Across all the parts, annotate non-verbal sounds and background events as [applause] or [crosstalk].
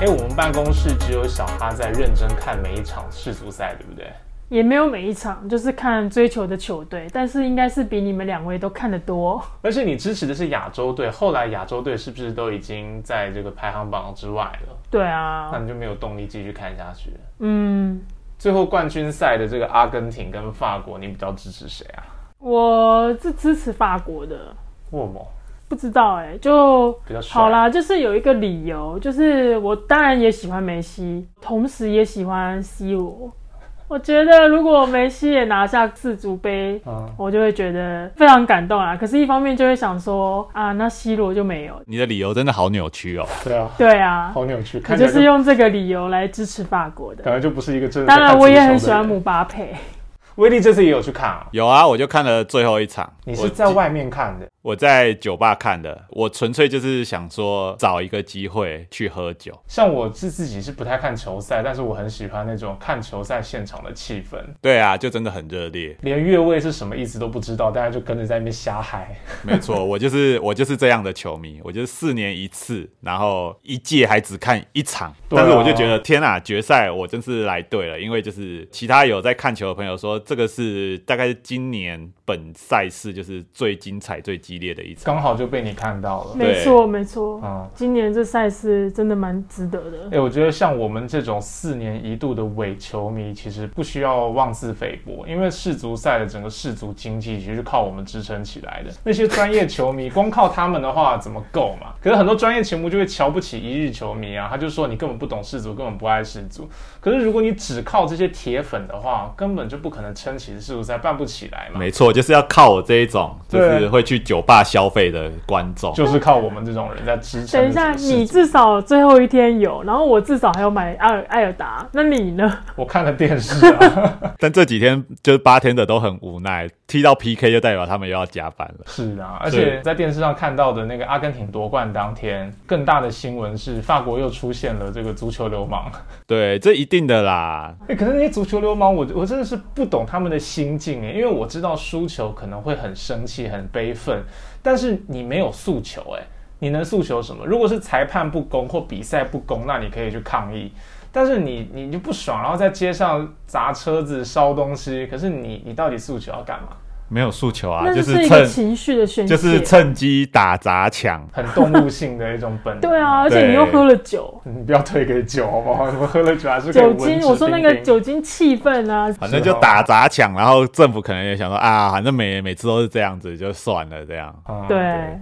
哎，我们办公室只有小哈在认真看每一场世足赛，对不对？也没有每一场，就是看追求的球队，但是应该是比你们两位都看得多。而且你支持的是亚洲队，后来亚洲队是不是都已经在这个排行榜之外了？对啊，那你就没有动力继续看下去。嗯，最后冠军赛的这个阿根廷跟法国，你比较支持谁啊？我是支持法国的。为什么？不知道哎，就好啦，就是有一个理由，就是我当然也喜欢梅西，同时也喜欢 C 罗。我觉得如果梅西也拿下世足杯，我就会觉得非常感动啊。可是，一方面就会想说啊，那 C 罗就没有。你的理由真的好扭曲哦。对啊，对啊，好扭曲。我就是用这个理由来支持法国的。可能就不是一个真。当然，我也很喜欢姆巴佩。威力这次也有去看啊？有啊，我就看了最后一场。你是在外面看的？我在酒吧看的，我纯粹就是想说找一个机会去喝酒。像我是自己是不太看球赛，但是我很喜欢那种看球赛现场的气氛。对啊，就真的很热烈，连越位是什么意思都不知道，大家就跟着在那边瞎嗨。没错，我就是我就是这样的球迷，我就是四年一次，然后一届还只看一场，但是我就觉得天啊，决赛我真是来对了，因为就是其他有在看球的朋友说，这个是大概是今年本赛事就是最精彩、最激。烈的一刚好就被你看到了，没错没错，嗯，今年这赛事真的蛮值得的。哎，我觉得像我们这种四年一度的伪球迷，其实不需要妄自菲薄，因为世足赛的整个世足经济其实是靠我们支撑起来的。[laughs] 那些专业球迷光靠他们的话怎么够嘛？可是很多专业球迷就会瞧不起一日球迷啊，他就说你根本不懂世足，根本不爱世足。可是如果你只靠这些铁粉的话，根本就不可能撑起世足赛，办不起来嘛。没错，就是要靠我这一种，就是会去酒。吧消费的观众就是靠我们这种人在支撑。等一下，你至少最后一天有，然后我至少还要买艾艾尔达。那你呢？我看了电视啊。[laughs] [laughs] 但这几天就是八天的都很无奈，踢到 PK 就代表他们又要加班了。是啊，而且在电视上看到的那个阿根廷夺冠当天，更大的新闻是法国又出现了这个足球流氓。对，这一定的啦。哎，可是那些足球流氓，我我真的是不懂他们的心境哎，因为我知道输球可能会很生气、很悲愤。但是你没有诉求，哎，你能诉求什么？如果是裁判不公或比赛不公，那你可以去抗议。但是你你就不爽，然后在街上砸车子、烧东西，可是你你到底诉求要干嘛？没有诉求啊，就是一个情绪的宣泄，就是趁机打砸抢，很动物性的一种本能。对啊，而且你又喝了酒，你不要推给酒好不好？我 [laughs] 喝了酒还是酒精？我说那个酒精气氛啊，反正就打砸抢，然后政府可能也想说啊，反正每每次都是这样子，就算了这样。对，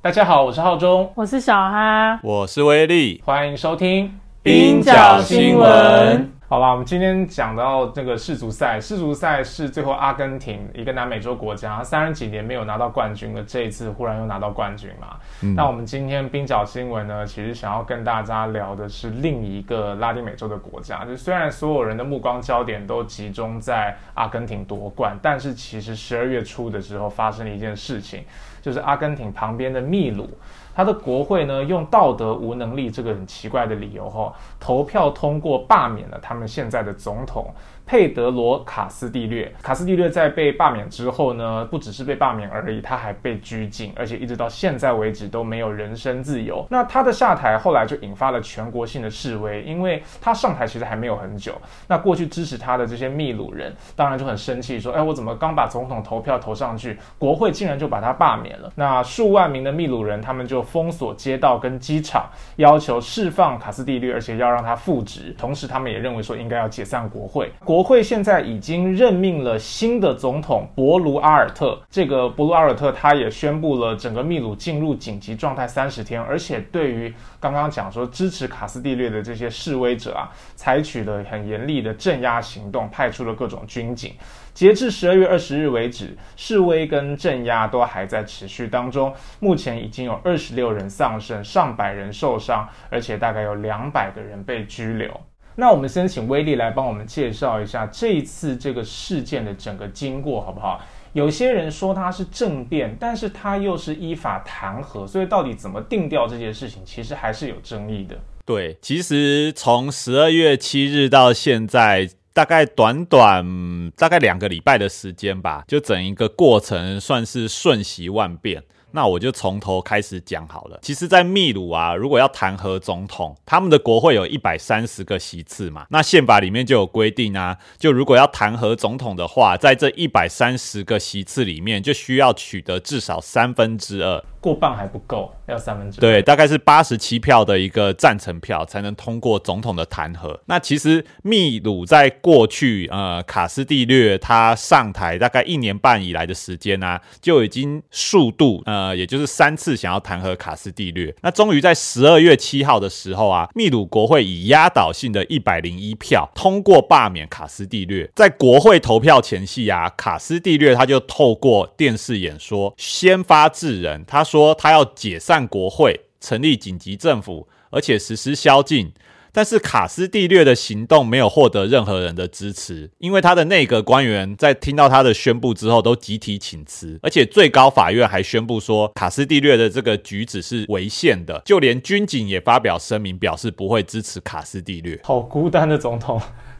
大家好，我是浩中，我是小哈，我是威力，欢迎收听冰角新闻。好啦，我们今天讲到这个世足赛，世足赛是最后阿根廷一个南美洲国家，三十几年没有拿到冠军了，这一次忽然又拿到冠军嘛。那我们今天冰角新闻呢，其实想要跟大家聊的是另一个拉丁美洲的国家。就虽然所有人的目光焦点都集中在阿根廷夺冠，但是其实十二月初的时候发生了一件事情，就是阿根廷旁边的秘鲁。他的国会呢，用道德无能力这个很奇怪的理由，哈，投票通过罢免了他们现在的总统。佩德罗·卡斯蒂略，卡斯蒂略在被罢免之后呢，不只是被罢免而已，他还被拘禁，而且一直到现在为止都没有人身自由。那他的下台后来就引发了全国性的示威，因为他上台其实还没有很久。那过去支持他的这些秘鲁人当然就很生气，说：“哎，我怎么刚把总统投票投上去，国会竟然就把他罢免了？”那数万名的秘鲁人他们就封锁街道跟机场，要求释放卡斯蒂略，而且要让他复职。同时，他们也认为说应该要解散国会。国会现在已经任命了新的总统博卢阿尔特，这个博卢阿尔特他也宣布了整个秘鲁进入紧急状态三十天，而且对于刚刚讲说支持卡斯蒂略的这些示威者啊，采取了很严厉的镇压行动，派出了各种军警。截至十二月二十日为止，示威跟镇压都还在持续当中，目前已经有二十六人丧生，上百人受伤，而且大概有两百个人被拘留。那我们先请威力来帮我们介绍一下这一次这个事件的整个经过，好不好？有些人说他是政变，但是他又是依法弹劾，所以到底怎么定调这件事情，其实还是有争议的。对，其实从十二月七日到现在，大概短短大概两个礼拜的时间吧，就整一个过程算是瞬息万变。那我就从头开始讲好了。其实，在秘鲁啊，如果要弹劾总统，他们的国会有一百三十个席次嘛，那宪法里面就有规定啊，就如果要弹劾总统的话，在这一百三十个席次里面，就需要取得至少三分之二。过半还不够，要三分之对，大概是八十七票的一个赞成票才能通过总统的弹劾。那其实秘鲁在过去，呃，卡斯蒂略他上台大概一年半以来的时间呢，就已经数度，呃，也就是三次想要弹劾卡斯蒂略。那终于在十二月七号的时候啊，秘鲁国会以压倒性的一百零一票通过罢免卡斯蒂略。在国会投票前夕啊，卡斯蒂略他就透过电视演说先发制人，他说。说他要解散国会，成立紧急政府，而且实施宵禁。但是卡斯蒂略的行动没有获得任何人的支持，因为他的内阁官员在听到他的宣布之后都集体请辞，而且最高法院还宣布说卡斯蒂略的这个举止是违宪的。就连军警也发表声明，表示不会支持卡斯蒂略。好孤单的总统。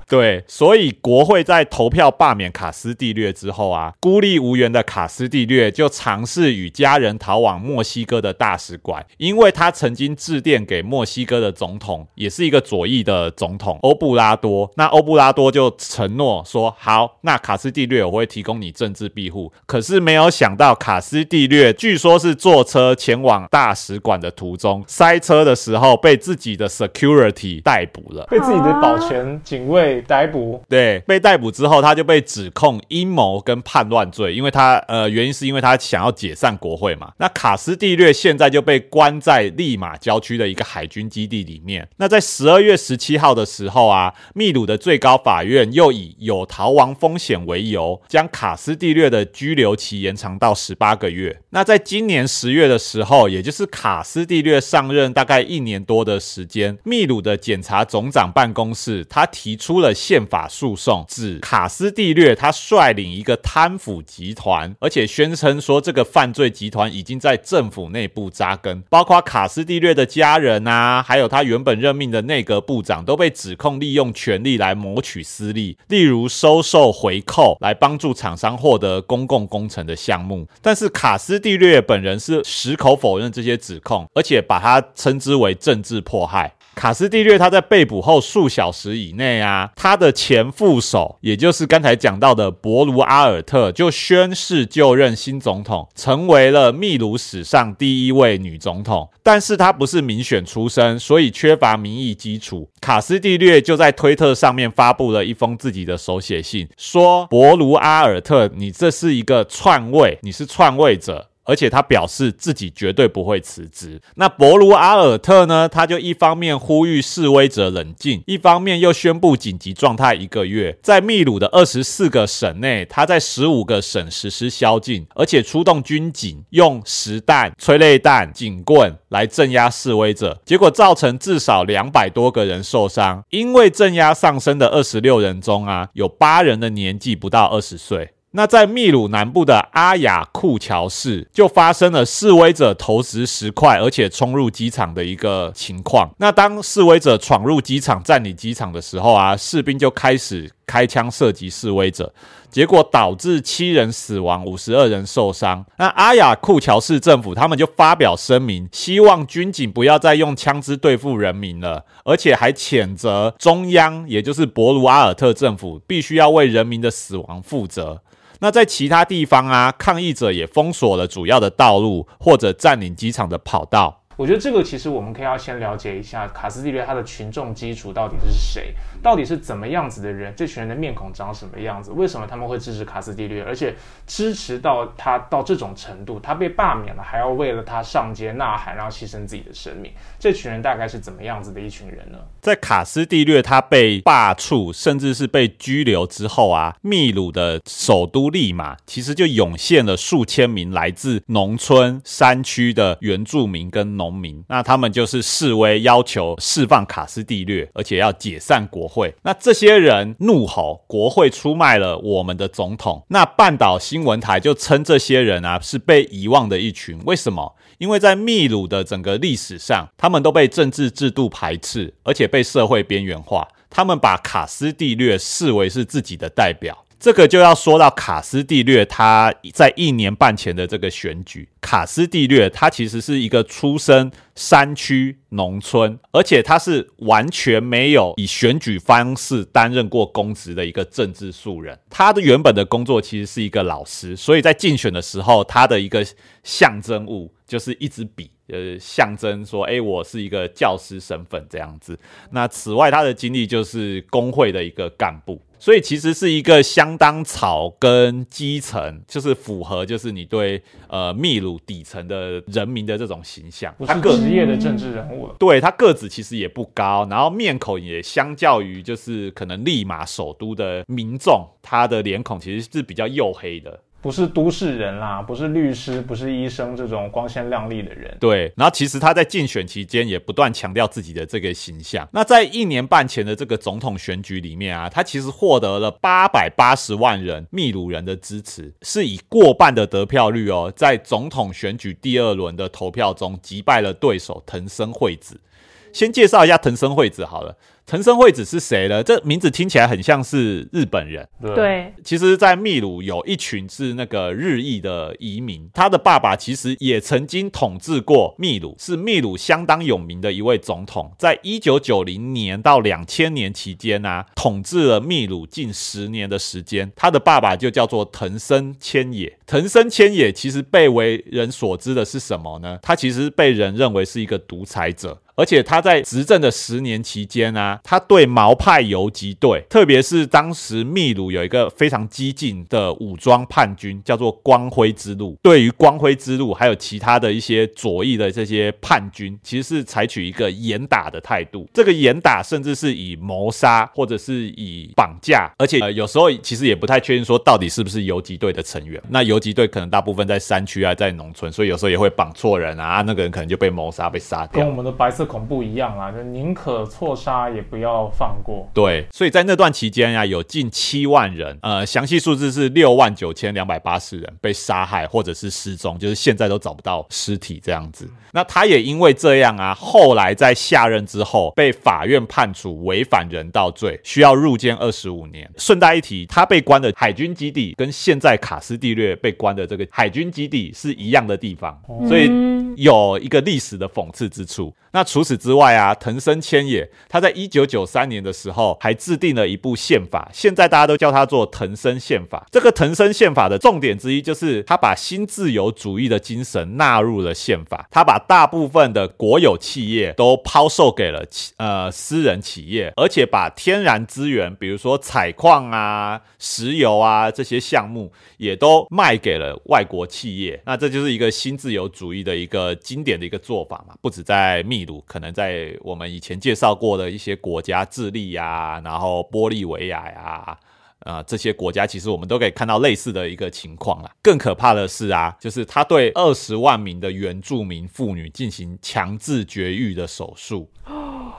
对，所以国会在投票罢免卡斯蒂略之后啊，孤立无援的卡斯蒂略就尝试与家人逃往墨西哥的大使馆，因为他曾经致电给墨西哥的总统，也是一个左翼的总统欧布拉多。那欧布拉多就承诺说：“好，那卡斯蒂略我会提供你政治庇护。”可是没有想到，卡斯蒂略据说是坐车前往大使馆的途中，塞车的时候被自己的 security 逮捕了，被自己的保全警卫。逮捕对，被逮捕之后，他就被指控阴谋跟叛乱罪，因为他呃原因是因为他想要解散国会嘛。那卡斯蒂略现在就被关在利马郊区的一个海军基地里面。那在十二月十七号的时候啊，秘鲁的最高法院又以有逃亡风险为由，将卡斯蒂略的拘留期延长到十八个月。那在今年十月的时候，也就是卡斯蒂略上任大概一年多的时间，秘鲁的检察总长办公室他提出了。的宪法诉讼指卡斯蒂略他率领一个贪腐集团，而且宣称说这个犯罪集团已经在政府内部扎根，包括卡斯蒂略的家人啊，还有他原本任命的内阁部长都被指控利用权力来谋取私利，例如收受回扣来帮助厂商获得公共工程的项目。但是卡斯蒂略本人是矢口否认这些指控，而且把他称之为政治迫害。卡斯蒂略他在被捕后数小时以内啊，他的前副手，也就是刚才讲到的博卢阿尔特，就宣誓就任新总统，成为了秘鲁史上第一位女总统。但是她不是民选出身，所以缺乏民意基础。卡斯蒂略就在推特上面发布了一封自己的手写信，说：“博卢阿尔特，你这是一个篡位，你是篡位者。”而且他表示自己绝对不会辞职。那博卢阿尔特呢？他就一方面呼吁示威者冷静，一方面又宣布紧急状态一个月。在秘鲁的二十四个省内，他在十五个省实施宵禁，而且出动军警，用实弹、催泪弹、警棍来镇压示威者。结果造成至少两百多个人受伤。因为镇压上升的二十六人中啊，有八人的年纪不到二十岁。那在秘鲁南部的阿雅库乔市，就发生了示威者投掷石块，而且冲入机场的一个情况。那当示威者闯入机场占领机场的时候啊，士兵就开始开枪射击示威者，结果导致七人死亡，五十二人受伤。那阿雅库乔市政府他们就发表声明，希望军警不要再用枪支对付人民了，而且还谴责中央，也就是博卢阿尔特政府，必须要为人民的死亡负责。那在其他地方啊，抗议者也封锁了主要的道路，或者占领机场的跑道。我觉得这个其实我们可以要先了解一下卡斯蒂略他的群众基础到底是谁，到底是怎么样子的人，这群人的面孔长什么样子，为什么他们会支持卡斯蒂略，而且支持到他到这种程度，他被罢免了还要为了他上街呐喊，然后牺牲自己的生命，这群人大概是怎么样子的一群人呢？在卡斯蒂略他被罢黜，甚至是被拘留之后啊，秘鲁的首都利马其实就涌现了数千名来自农村山区的原住民跟农。民，那他们就是示威，要求释放卡斯蒂略，而且要解散国会。那这些人怒吼国会出卖了我们的总统。那半岛新闻台就称这些人啊是被遗忘的一群。为什么？因为在秘鲁的整个历史上，他们都被政治制度排斥，而且被社会边缘化。他们把卡斯蒂略视为是自己的代表。这个就要说到卡斯蒂略，他在一年半前的这个选举。卡斯蒂略他其实是一个出身山区农村，而且他是完全没有以选举方式担任过公职的一个政治素人。他的原本的工作其实是一个老师，所以在竞选的时候，他的一个象征物就是一支笔。呃，象征说，哎，我是一个教师身份这样子。那此外，他的经历就是工会的一个干部，所以其实是一个相当草根基层，就是符合就是你对呃秘鲁底层的人民的这种形象。他是职业的政治人物了。对他个子其实也不高，然后面孔也相较于就是可能利马首都的民众，他的脸孔其实是比较黝黑的。不是都市人啦，不是律师，不是医生这种光鲜亮丽的人。对，然后其实他在竞选期间也不断强调自己的这个形象。那在一年半前的这个总统选举里面啊，他其实获得了八百八十万人秘鲁人的支持，是以过半的得票率哦，在总统选举第二轮的投票中击败了对手藤森惠子。先介绍一下藤森惠子好了。藤生惠子是谁呢？这名字听起来很像是日本人。对，其实，在秘鲁有一群是那个日裔的移民，他的爸爸其实也曾经统治过秘鲁，是秘鲁相当有名的一位总统。在一九九零年到两千年期间呢，统治了秘鲁近十年的时间。他的爸爸就叫做藤生千野。藤生千野其实被为人所知的是什么呢？他其实被人认为是一个独裁者。而且他在执政的十年期间啊，他对毛派游击队，特别是当时秘鲁有一个非常激进的武装叛军，叫做光辉之路。对于光辉之路，还有其他的一些左翼的这些叛军，其实是采取一个严打的态度。这个严打甚至是以谋杀或者是以绑架，而且呃有时候其实也不太确定说到底是不是游击队的成员。那游击队可能大部分在山区啊，在农村，所以有时候也会绑错人啊，那个人可能就被谋杀被杀掉。跟我们的白色。恐怖一样啊，就宁可错杀也不要放过。对，所以在那段期间呀，有近七万人，呃，详细数字是六万九千两百八十人被杀害或者是失踪，就是现在都找不到尸体这样子。那他也因为这样啊，后来在下任之后被法院判处违反人道罪，需要入监二十五年。顺带一提，他被关的海军基地跟现在卡斯蒂略被关的这个海军基地是一样的地方，所以有一个历史的讽刺之处。那除此之外啊，藤森千也他在一九九九三年的时候还制定了一部宪法，现在大家都叫它做藤森宪法。这个藤森宪法的重点之一就是他把新自由主义的精神纳入了宪法，他把大部分的国有企业都抛售给了呃私人企业，而且把天然资源，比如说采矿啊、石油啊这些项目也都卖给了外国企业。那这就是一个新自由主义的一个经典的一个做法嘛，不止在秘鲁。可能在我们以前介绍过的一些国家，智利呀，然后玻利维亚呀，啊，这些国家其实我们都可以看到类似的一个情况了。更可怕的是啊，就是他对二十万名的原住民妇女进行强制绝育的手术。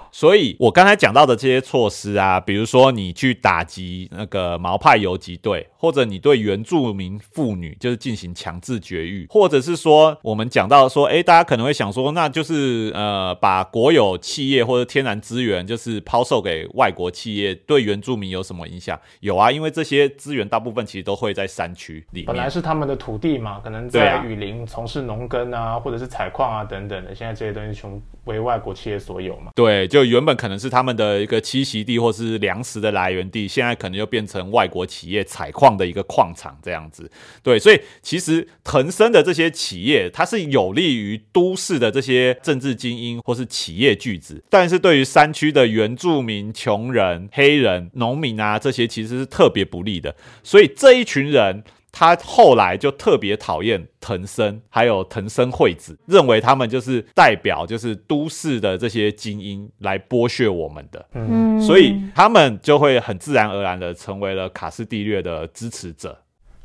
所以，我刚才讲到的这些措施啊，比如说你去打击那个毛派游击队，或者你对原住民妇女就是进行强制绝育，或者是说我们讲到说，哎，大家可能会想说，那就是呃，把国有企业或者天然资源就是抛售给外国企业，对原住民有什么影响？有啊，因为这些资源大部分其实都会在山区里面，本来是他们的土地嘛，可能在雨林从事农耕啊，或者是采矿啊等等的，现在这些东西全为外国企业所有嘛？对，就。原本可能是他们的一个栖息地或是粮食的来源地，现在可能又变成外国企业采矿矿的一个矿场这样子。对，所以其实腾升的这些企业，它是有利于都市的这些政治精英或是企业巨子，但是对于山区的原住民、穷人、黑人、农民啊这些，其实是特别不利的。所以这一群人。他后来就特别讨厌藤森，还有藤森惠子，认为他们就是代表，就是都市的这些精英来剥削我们的，嗯，所以他们就会很自然而然的成为了卡斯蒂略的支持者。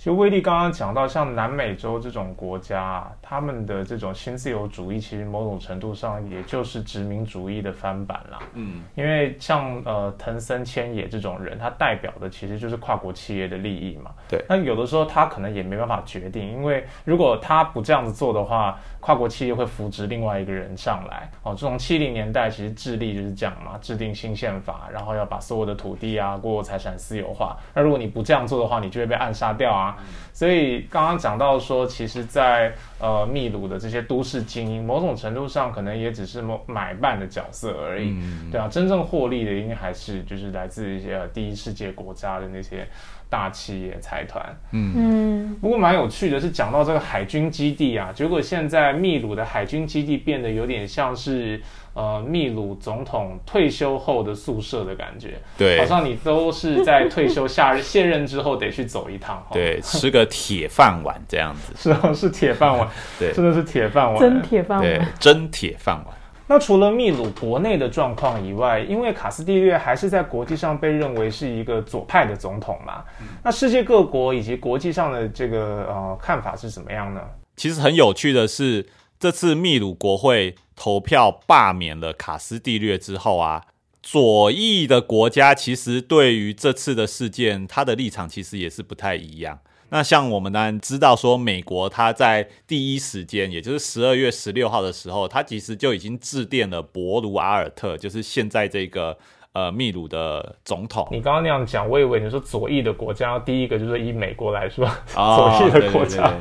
其实威利刚刚讲到，像南美洲这种国家啊，他们的这种新自由主义，其实某种程度上也就是殖民主义的翻版啦。嗯，因为像呃藤森千野这种人，他代表的其实就是跨国企业的利益嘛。对。那有的时候他可能也没办法决定，因为如果他不这样子做的话，跨国企业会扶植另外一个人上来。哦，从七零年代其实智利就是这样嘛，制定新宪法，然后要把所有的土地啊、国有财产私有化。那如果你不这样做的话，你就会被暗杀掉啊。所以刚刚讲到说，其实，在呃秘鲁的这些都市精英，某种程度上可能也只是某买办的角色而已，对啊，真正获利的应该还是就是来自一些第一世界国家的那些大企业财团。嗯嗯。不过蛮有趣的是，讲到这个海军基地啊，结果现在秘鲁的海军基地变得有点像是。呃，秘鲁总统退休后的宿舍的感觉，对，好像你都是在退休下卸任之后得去走一趟，对，吃个铁饭碗这样子，[laughs] 是啊，是铁饭碗，[laughs] 对，真的是铁饭碗，真铁饭碗，对，真铁饭碗。那除了秘鲁国内的状况以外，因为卡斯蒂略还是在国际上被认为是一个左派的总统嘛，那世界各国以及国际上的这个呃看法是怎么样呢？其实很有趣的是。这次秘鲁国会投票罢免了卡斯蒂略之后啊，左翼的国家其实对于这次的事件，他的立场其实也是不太一样。那像我们当然知道说，美国他在第一时间，也就是十二月十六号的时候，他其实就已经致电了博卢阿尔特，就是现在这个呃秘鲁的总统。你刚刚那样讲，我以为你说左翼的国家，第一个就是以美国来说，[laughs] 左翼的国家。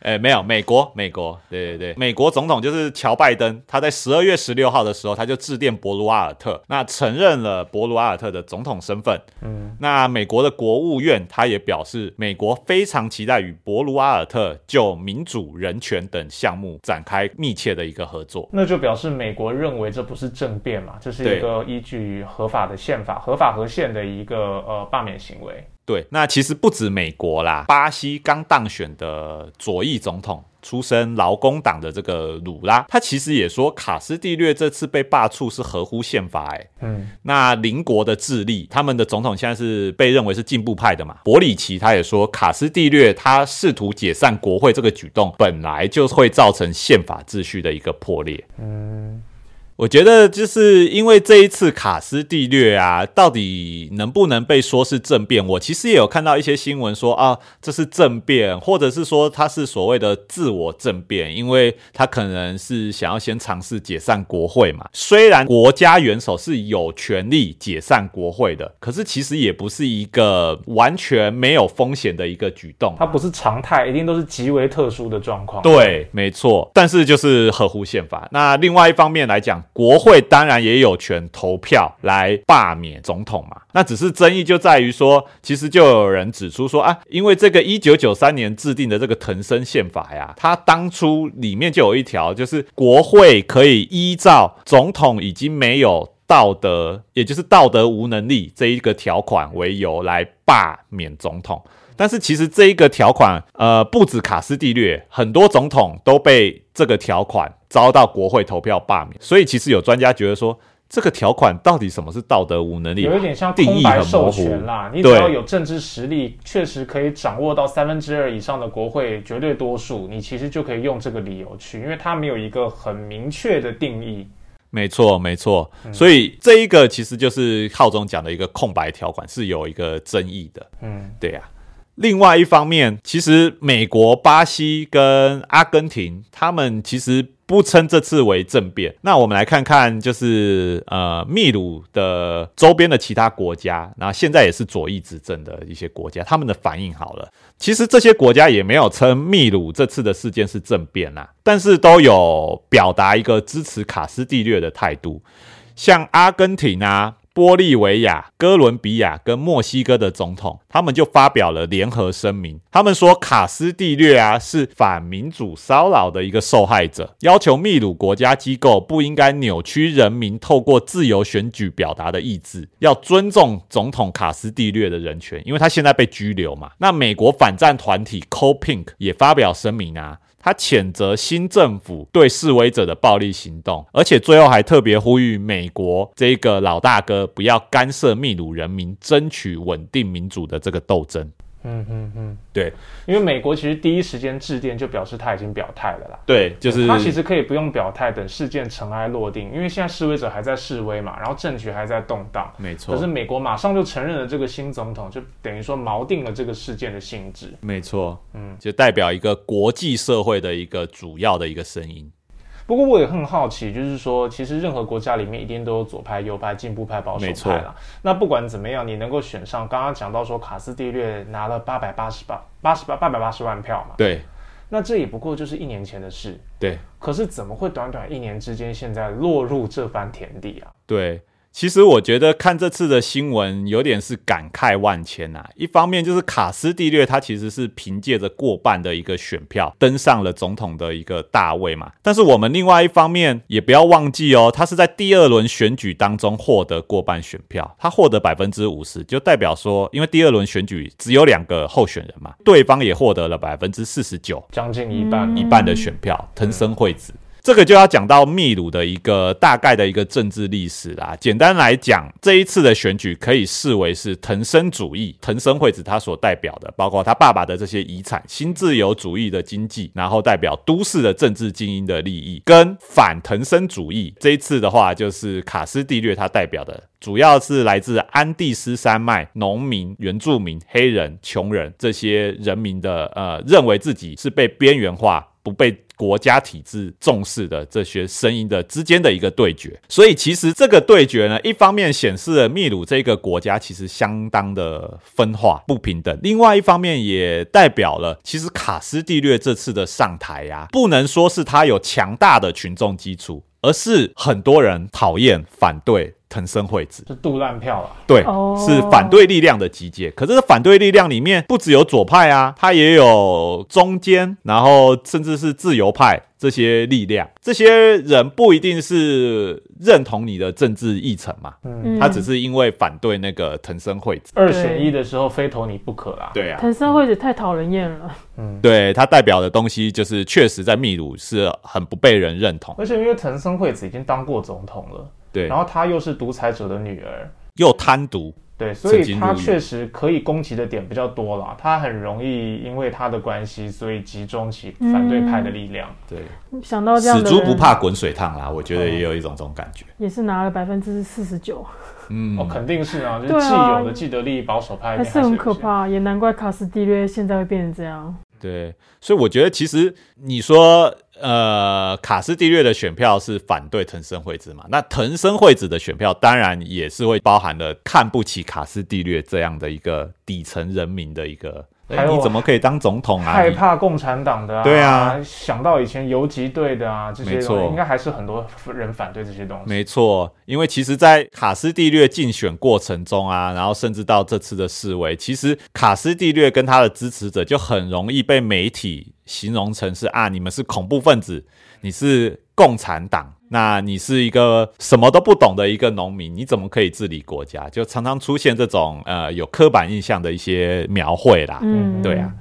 哎，没有，美国，美国，对对对，美国总统就是乔拜登，他在十二月十六号的时候，他就致电博卢瓦尔特，那承认了博卢瓦尔特的总统身份。嗯，那美国的国务院他也表示，美国非常期待与博卢瓦尔特就民主、人权等项目展开密切的一个合作。那就表示美国认为这不是政变嘛，这是一个依据合法的宪法、合法合宪的一个呃罢免行为。对，那其实不止美国啦，巴西刚当选的左翼总统，出身劳工党的这个鲁拉，他其实也说卡斯蒂略这次被罢黜是合乎宪法。哎，嗯，那邻国的智利，他们的总统现在是被认为是进步派的嘛？伯里奇他也说，卡斯蒂略他试图解散国会这个举动，本来就会造成宪法秩序的一个破裂。嗯。我觉得就是因为这一次卡斯蒂略啊，到底能不能被说是政变？我其实也有看到一些新闻说啊，这是政变，或者是说他是所谓的自我政变，因为他可能是想要先尝试解散国会嘛。虽然国家元首是有权利解散国会的，可是其实也不是一个完全没有风险的一个举动。它不是常态，一定都是极为特殊的状况。对，没错。但是就是合乎宪法。那另外一方面来讲，国会当然也有权投票来罢免总统嘛，那只是争议就在于说，其实就有人指出说啊，因为这个一九九三年制定的这个藤森宪法呀，它当初里面就有一条，就是国会可以依照总统已经没有道德，也就是道德无能力这一个条款为由来罢免总统。但是其实这一个条款，呃，不止卡斯蒂略，很多总统都被这个条款遭到国会投票罢免。所以其实有专家觉得说，这个条款到底什么是道德无能力？有一点像空白授权啦。你只要有政治实力，确实可以掌握到三分之二以上的国会绝对多数，你其实就可以用这个理由去，因为它没有一个很明确的定义。没错，没错。所以这一个其实就是浩中讲的一个空白条款，是有一个争议的。嗯，对呀。另外一方面，其实美国、巴西跟阿根廷，他们其实不称这次为政变。那我们来看看，就是呃，秘鲁的周边的其他国家，那现在也是左翼执政的一些国家，他们的反应好了。其实这些国家也没有称秘鲁这次的事件是政变啦，但是都有表达一个支持卡斯蒂略的态度，像阿根廷啊。玻利维亚、哥伦比亚跟墨西哥的总统，他们就发表了联合声明。他们说，卡斯蒂略啊是反民主骚扰的一个受害者，要求秘鲁国家机构不应该扭曲人民透过自由选举表达的意志，要尊重总统卡斯蒂略的人权，因为他现在被拘留嘛。那美国反战团体 Co Pink 也发表声明啊。他谴责新政府对示威者的暴力行动，而且最后还特别呼吁美国这个老大哥不要干涉秘鲁人民争取稳定民主的这个斗争。嗯嗯嗯，对，因为美国其实第一时间致电就表示他已经表态了啦。对，就是他其实可以不用表态，等事件尘埃落定，因为现在示威者还在示威嘛，然后政局还在动荡。没错。可是美国马上就承认了这个新总统，就等于说锚定了这个事件的性质。没错，嗯，就代表一个国际社会的一个主要的一个声音。不过我也很好奇，就是说，其实任何国家里面一定都有左派、右派、进步派、保守派啦。那不管怎么样，你能够选上，刚刚讲到说卡斯蒂略拿了八百八十八、八十八、八百八十万票嘛。对。那这也不过就是一年前的事。对。可是怎么会短短一年之间，现在落入这番田地啊？对。其实我觉得看这次的新闻有点是感慨万千呐。一方面就是卡斯蒂略他其实是凭借着过半的一个选票登上了总统的一个大位嘛。但是我们另外一方面也不要忘记哦，他是在第二轮选举当中获得过半选票，他获得百分之五十，就代表说，因为第二轮选举只有两个候选人嘛，对方也获得了百分之四十九，将近一半一半的选票，藤森惠子。这个就要讲到秘鲁的一个大概的一个政治历史啦。简单来讲，这一次的选举可以视为是藤森主义，藤森惠子他所代表的，包括他爸爸的这些遗产、新自由主义的经济，然后代表都市的政治精英的利益，跟反藤森主义。这一次的话，就是卡斯蒂略他代表的，主要是来自安第斯山脉农民、原住民、黑人、穷人这些人民的呃，认为自己是被边缘化。不被国家体制重视的这些声音的之间的一个对决，所以其实这个对决呢，一方面显示了秘鲁这个国家其实相当的分化不平等，另外一方面也代表了其实卡斯蒂略这次的上台呀，不能说是他有强大的群众基础，而是很多人讨厌反对。藤森惠子是杜烂票了，对，是反对力量的集结。可是反对力量里面不只有左派啊，它也有中间，然后甚至是自由派这些力量。这些人不一定是认同你的政治议程嘛，嗯，他只是因为反对那个藤森惠子，二选一的时候非投你不可啦。对啊，藤森惠子太讨人厌了。嗯，对他代表的东西就是确实在秘鲁是很不被人认同，而且因为藤森惠子已经当过总统了。对，然后她又是独裁者的女儿，又贪渎，对，所以她确实可以攻击的点比较多了。她很容易因为她的关系，所以集中起反对派的力量。对，想到这样，死猪不怕滚水烫啦，我觉得也有一种这种感觉。也是拿了百分之四十九，嗯，哦，肯定是啊，就是既有的既得利益保守派还是很可怕，也难怪卡斯蒂略现在会变成这样。对，所以我觉得其实你说，呃，卡斯蒂略的选票是反对藤森惠子嘛？那藤森惠子的选票当然也是会包含了看不起卡斯蒂略这样的一个底层人民的一个。你怎么可以当总统啊？害怕共产党的啊？对啊，想到以前游击队的啊，这些应该还是很多人反对这些东西。没错，因为其实，在卡斯蒂略竞选过程中啊，然后甚至到这次的示威，其实卡斯蒂略跟他的支持者就很容易被媒体形容成是啊，你们是恐怖分子，你是共产党。那你是一个什么都不懂的一个农民，你怎么可以治理国家？就常常出现这种呃有刻板印象的一些描绘啦。嗯，对啊，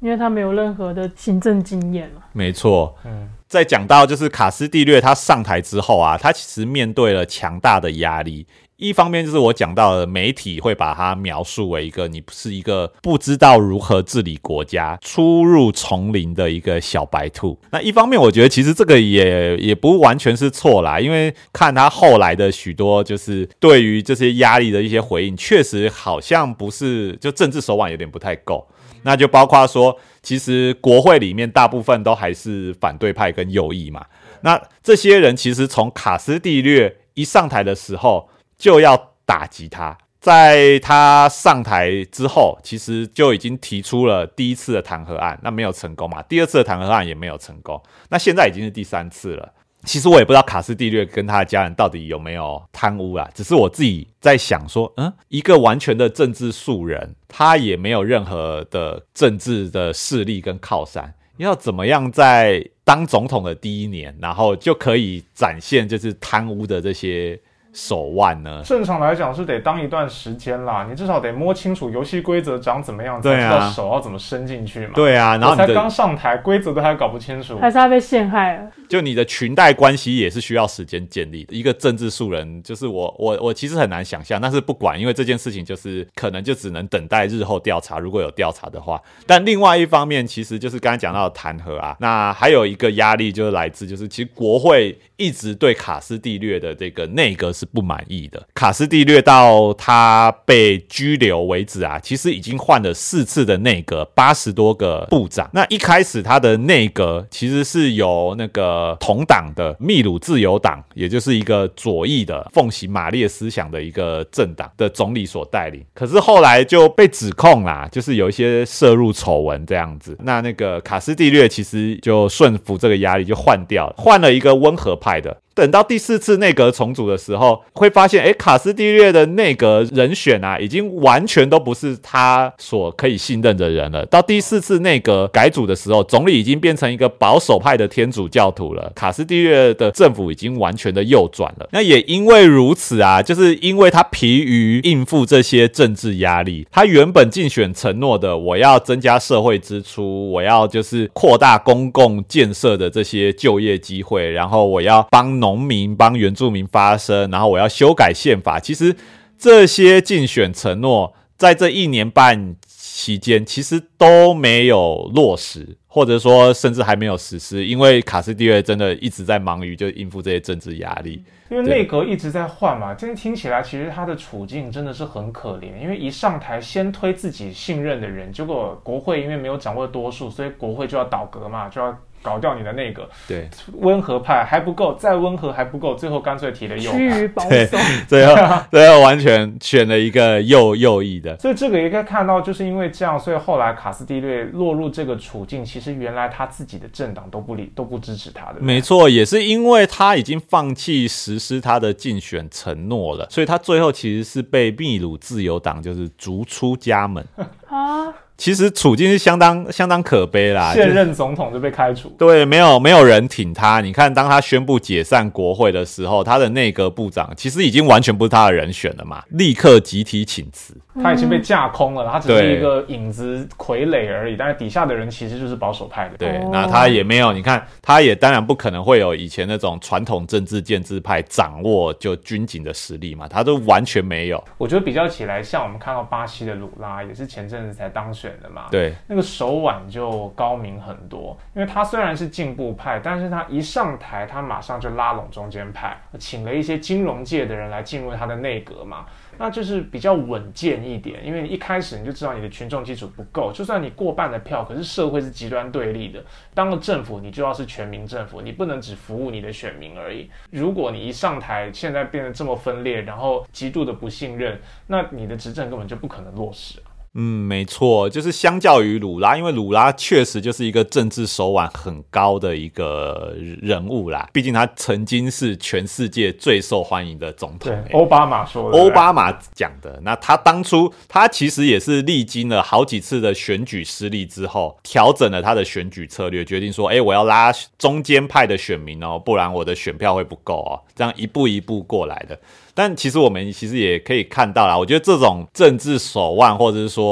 因为他没有任何的行政经验嘛。没错。嗯，在讲到就是卡斯蒂略他上台之后啊，他其实面对了强大的压力。一方面就是我讲到的，媒体会把它描述为一个你不是一个不知道如何治理国家、初入丛林的一个小白兔。那一方面，我觉得其实这个也也不完全是错啦，因为看他后来的许多就是对于这些压力的一些回应，确实好像不是就政治手腕有点不太够。那就包括说，其实国会里面大部分都还是反对派跟右翼嘛。那这些人其实从卡斯蒂略一上台的时候。就要打击他，在他上台之后，其实就已经提出了第一次的弹劾案，那没有成功嘛？第二次的弹劾案也没有成功，那现在已经是第三次了。其实我也不知道卡斯蒂略跟他的家人到底有没有贪污啊，只是我自己在想说，嗯，一个完全的政治素人，他也没有任何的政治的势力跟靠山，要怎么样在当总统的第一年，然后就可以展现就是贪污的这些。手腕呢？正常来讲是得当一段时间啦，你至少得摸清楚游戏规则长怎么样，才知道手要怎么伸进去嘛。对啊，然后才刚上台，规则都还搞不清楚，还是他被陷害了。就你的裙带关系也是需要时间建立的。一个政治素人，就是我我我其实很难想象，但是不管，因为这件事情就是可能就只能等待日后调查，如果有调查的话。但另外一方面，其实就是刚才讲到的弹劾啊，那还有一个压力就是来自，就是其实国会一直对卡斯蒂略的这个内阁是不满意的。卡斯蒂略到他被拘留为止啊，其实已经换了四次的内阁，八十多个部长。那一开始他的内阁其实是由那个同党的秘鲁自由党，也就是一个左翼的奉行马列思想的一个政党的总理所带领。可是后来就被指控啦，就是有一些涉入丑闻这样子。那那个卡斯蒂略其实就顺服这个压力，就换掉了，换了一个温和派爱的。等到第四次内阁重组的时候，会发现，哎，卡斯蒂略的内阁人选啊，已经完全都不是他所可以信任的人了。到第四次内阁改组的时候，总理已经变成一个保守派的天主教徒了。卡斯蒂略的政府已经完全的右转了。那也因为如此啊，就是因为他疲于应付这些政治压力，他原本竞选承诺的，我要增加社会支出，我要就是扩大公共建设的这些就业机会，然后我要帮农。农民帮原住民发声，然后我要修改宪法。其实这些竞选承诺在这一年半期间，其实都没有落实，或者说甚至还没有实施。因为卡斯蒂略真的一直在忙于就应付这些政治压力，因为内阁一直在换嘛。今天听起来，其实他的处境真的是很可怜。因为一上台先推自己信任的人，结果国会因为没有掌握多数，所以国会就要倒阁嘛，就要。搞掉你的那个，对，温和派还不够，再温和还不够，最后干脆提了右派，对，最后 [laughs] 最后完全选了一个右右翼的，所以这个也可以看到，就是因为这样，所以后来卡斯蒂略落入这个处境，其实原来他自己的政党都不理都不支持他的，没错，也是因为他已经放弃实施他的竞选承诺了，所以他最后其实是被秘鲁自由党就是逐出家门。啊。其实处境是相当相当可悲啦，现任总统就被开除，对，没有没有人挺他。你看，当他宣布解散国会的时候，他的内阁部长其实已经完全不是他的人选了嘛，立刻集体请辞。他已经被架空了，他只是一个影子傀儡而已。但是底下的人其实就是保守派的。对，那他也没有，你看，他也当然不可能会有以前那种传统政治建制派掌握就军警的实力嘛，他都完全没有。我觉得比较起来，像我们看到巴西的鲁拉，也是前阵子才当选的嘛。对，那个手腕就高明很多，因为他虽然是进步派，但是他一上台，他马上就拉拢中间派，请了一些金融界的人来进入他的内阁嘛。那就是比较稳健一点，因为一开始你就知道你的群众基础不够，就算你过半的票，可是社会是极端对立的。当了政府，你就要是全民政府，你不能只服务你的选民而已。如果你一上台，现在变得这么分裂，然后极度的不信任，那你的执政根本就不可能落实。嗯，没错，就是相较于鲁拉，因为鲁拉确实就是一个政治手腕很高的一个人物啦。毕竟他曾经是全世界最受欢迎的总统。奥巴马说，奥巴马讲的。那他当初他其实也是历经了好几次的选举失利之后，调整了他的选举策略，决定说，哎，我要拉中间派的选民哦，不然我的选票会不够哦。这样一步一步过来的。但其实我们其实也可以看到啦，我觉得这种政治手腕或者是说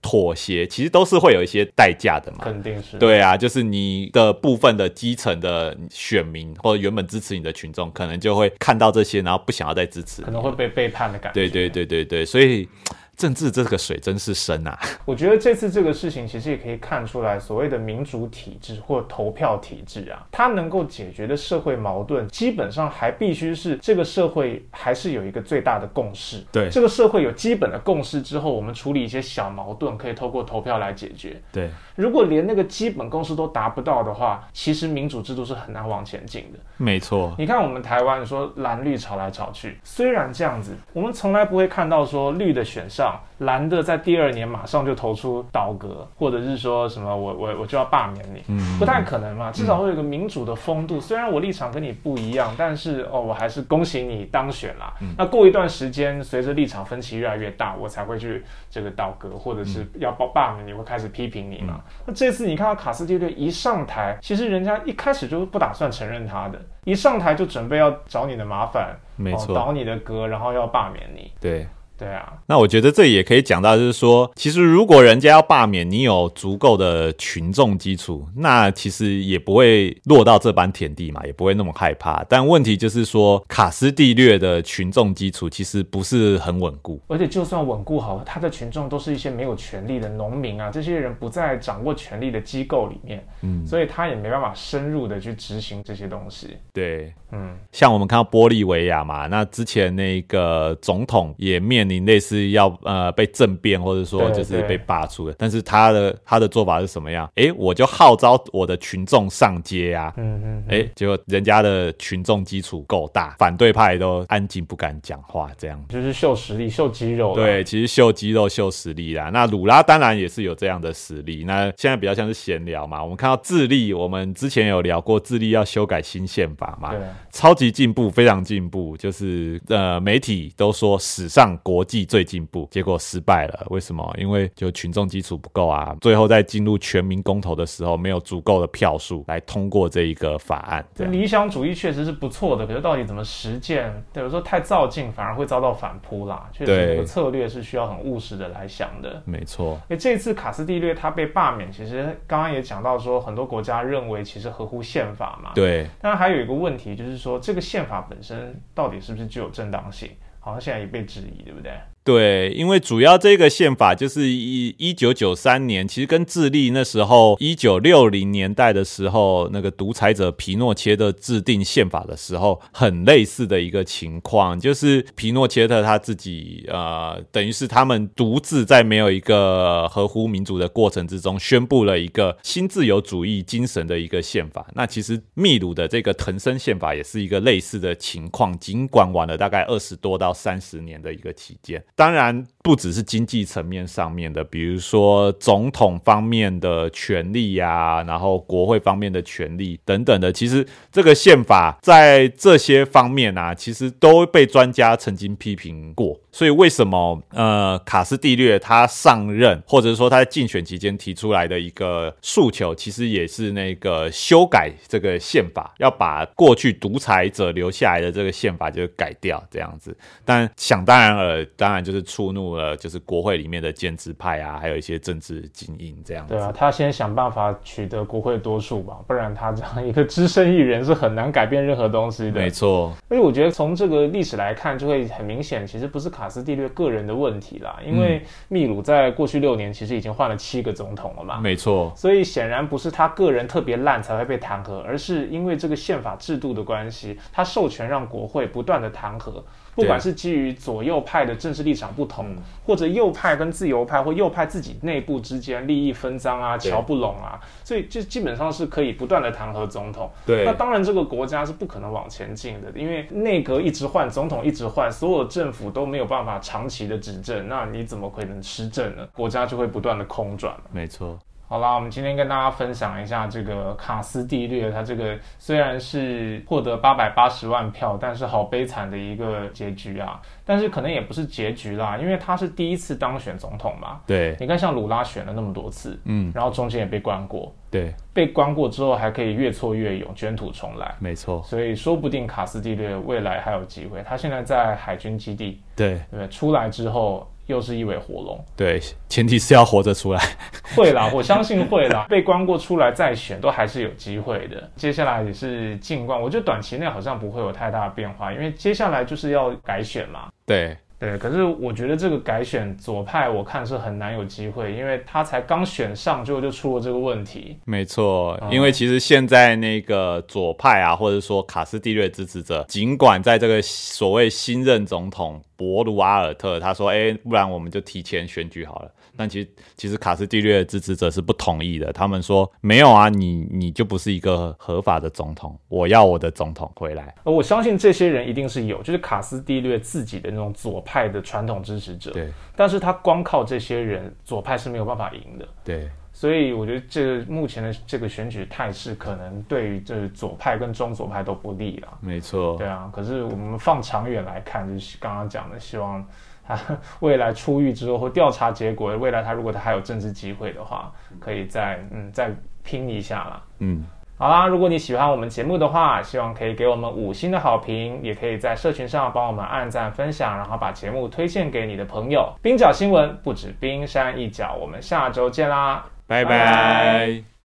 妥协，其实都是会有一些代价的嘛。肯定是。对啊，就是你的部分的基层的选民或者原本支持你的群众，可能就会看到这些，然后不想要再支持，可能会被背叛的感觉。对对对对对，所以。政治这个水真是深啊！[laughs] 我觉得这次这个事情其实也可以看出来，所谓的民主体制或投票体制啊，它能够解决的社会矛盾，基本上还必须是这个社会还是有一个最大的共识。对，这个社会有基本的共识之后，我们处理一些小矛盾可以透过投票来解决。对，如果连那个基本共识都达不到的话，其实民主制度是很难往前进的。没错，你看我们台湾说蓝绿吵来吵去，虽然这样子，我们从来不会看到说绿的选上。上，蓝的在第二年马上就投出倒戈，或者是说什么我我我就要罢免你，嗯，不太可能嘛，至少会有个民主的风度。虽然我立场跟你不一样，但是哦，我还是恭喜你当选啦。那过一段时间，随着立场分歧越来越大，我才会去这个倒戈，或者是要罢罢免你，会开始批评你嘛。那这次你看到卡斯蒂略一上台，其实人家一开始就不打算承认他的。一上台就准备要找你的麻烦，没错，倒你的歌，然后要罢免你。对。对啊，那我觉得这也可以讲到，就是说，其实如果人家要罢免你，有足够的群众基础，那其实也不会落到这般田地嘛，也不会那么害怕。但问题就是说，卡斯蒂略的群众基础其实不是很稳固，而且就算稳固好，他的群众都是一些没有权利的农民啊，这些人不在掌握权力的机构里面，嗯，所以他也没办法深入的去执行这些东西。对，嗯，像我们看到玻利维亚嘛，那之前那个总统也面临。你类似要呃被政变，或者说就是被罢黜的，但是他的他的做法是什么样？哎，我就号召我的群众上街啊，嗯嗯，哎，结果人家的群众基础够大，反对派都安静不敢讲话，这样就是秀实力、秀肌肉。对，其实秀肌肉、秀实力啦。那鲁拉当然也是有这样的实力。那现在比较像是闲聊嘛。我们看到智利，我们之前有聊过智利要修改新宪法嘛，超级进步，非常进步，就是呃媒体都说史上国。国际最进步，结果失败了。为什么？因为就群众基础不够啊。最后在进入全民公投的时候，没有足够的票数来通过这一个法案。理想主义确实是不错的，可是到底怎么实践？有时候太造进，反而会遭到反扑啦。确实，这个策略是需要很务实的来想的。没错。哎，这次卡斯蒂略他被罢免，其实刚刚也讲到说，很多国家认为其实合乎宪法嘛。对。当然还有一个问题，就是说这个宪法本身到底是不是具有正当性？好像现在也被质疑，对不对？对，因为主要这个宪法就是一一九九三年，其实跟智利那时候一九六零年代的时候，那个独裁者皮诺切特制定宪法的时候很类似的一个情况，就是皮诺切特他自己呃，等于是他们独自在没有一个合乎民主的过程之中，宣布了一个新自由主义精神的一个宪法。那其实秘鲁的这个藤森宪法也是一个类似的情况，尽管晚了大概二十多到三十年的一个期间。当然，不只是经济层面上面的，比如说总统方面的权利呀，然后国会方面的权利等等的。其实这个宪法在这些方面啊，其实都被专家曾经批评过。所以为什么呃卡斯蒂略他上任，或者说他在竞选期间提出来的一个诉求，其实也是那个修改这个宪法，要把过去独裁者留下来的这个宪法就改掉这样子。但想当然了，当然就是触怒了就是国会里面的建制派啊，还有一些政治精英这样子。对啊，他先想办法取得国会多数吧，不然他这样一个只身一人是很难改变任何东西的。没错。所以我觉得从这个历史来看，就会很明显，其实不是。卡斯蒂略个人的问题啦，因为秘鲁在过去六年其实已经换了七个总统了嘛，没错，所以显然不是他个人特别烂才会被弹劾，而是因为这个宪法制度的关系，他授权让国会不断的弹劾。不管是基于左右派的政治立场不同，或者右派跟自由派或右派自己内部之间利益分赃啊、瞧不拢啊，所以就基本上是可以不断的弹劾总统。对，那当然这个国家是不可能往前进的，因为内阁一直换，总统一直换，所有政府都没有办法长期的执政，那你怎么可能施政呢？国家就会不断的空转。没错。好啦，我们今天跟大家分享一下这个卡斯蒂略，他这个虽然是获得八百八十万票，但是好悲惨的一个结局啊！但是可能也不是结局啦，因为他是第一次当选总统嘛。对，你看像鲁拉选了那么多次，嗯，然后中间也被关过，对，被关过之后还可以越挫越勇，卷土重来。没错，所以说不定卡斯蒂略未来还有机会。他现在在海军基地，对，对，出来之后。又是一尾活龙，对，前提是要活着出来。[laughs] 会啦，我相信会啦。[laughs] 被关过出来再选，都还是有机会的。接下来也是静观，我觉得短期内好像不会有太大的变化，因为接下来就是要改选嘛。对。对，可是我觉得这个改选左派，我看是很难有机会，因为他才刚选上，就就出了这个问题。没错，因为其实现在那个左派啊，或者说卡斯蒂略支持者，尽管在这个所谓新任总统。博卢瓦尔特，他说：“哎，不然我们就提前选举好了。”但其实，其实卡斯蒂略的支持者是不同意的。他们说：“没有啊，你你就不是一个合法的总统，我要我的总统回来。”而我相信这些人一定是有，就是卡斯蒂略自己的那种左派的传统支持者。对，但是他光靠这些人，左派是没有办法赢的。对。所以我觉得这个目前的这个选举态势，可能对于这左派跟中左派都不利了。没错，对啊。可是我们放长远来看，就是刚刚讲的，希望他 [laughs] 未来出狱之后或调查结果，未来他如果他还有政治机会的话，可以再嗯再拼一下啦。嗯，好啦，如果你喜欢我们节目的话，希望可以给我们五星的好评，也可以在社群上帮我们按赞分享，然后把节目推荐给你的朋友。冰角新闻不止冰山一角，我们下周见啦。拜拜。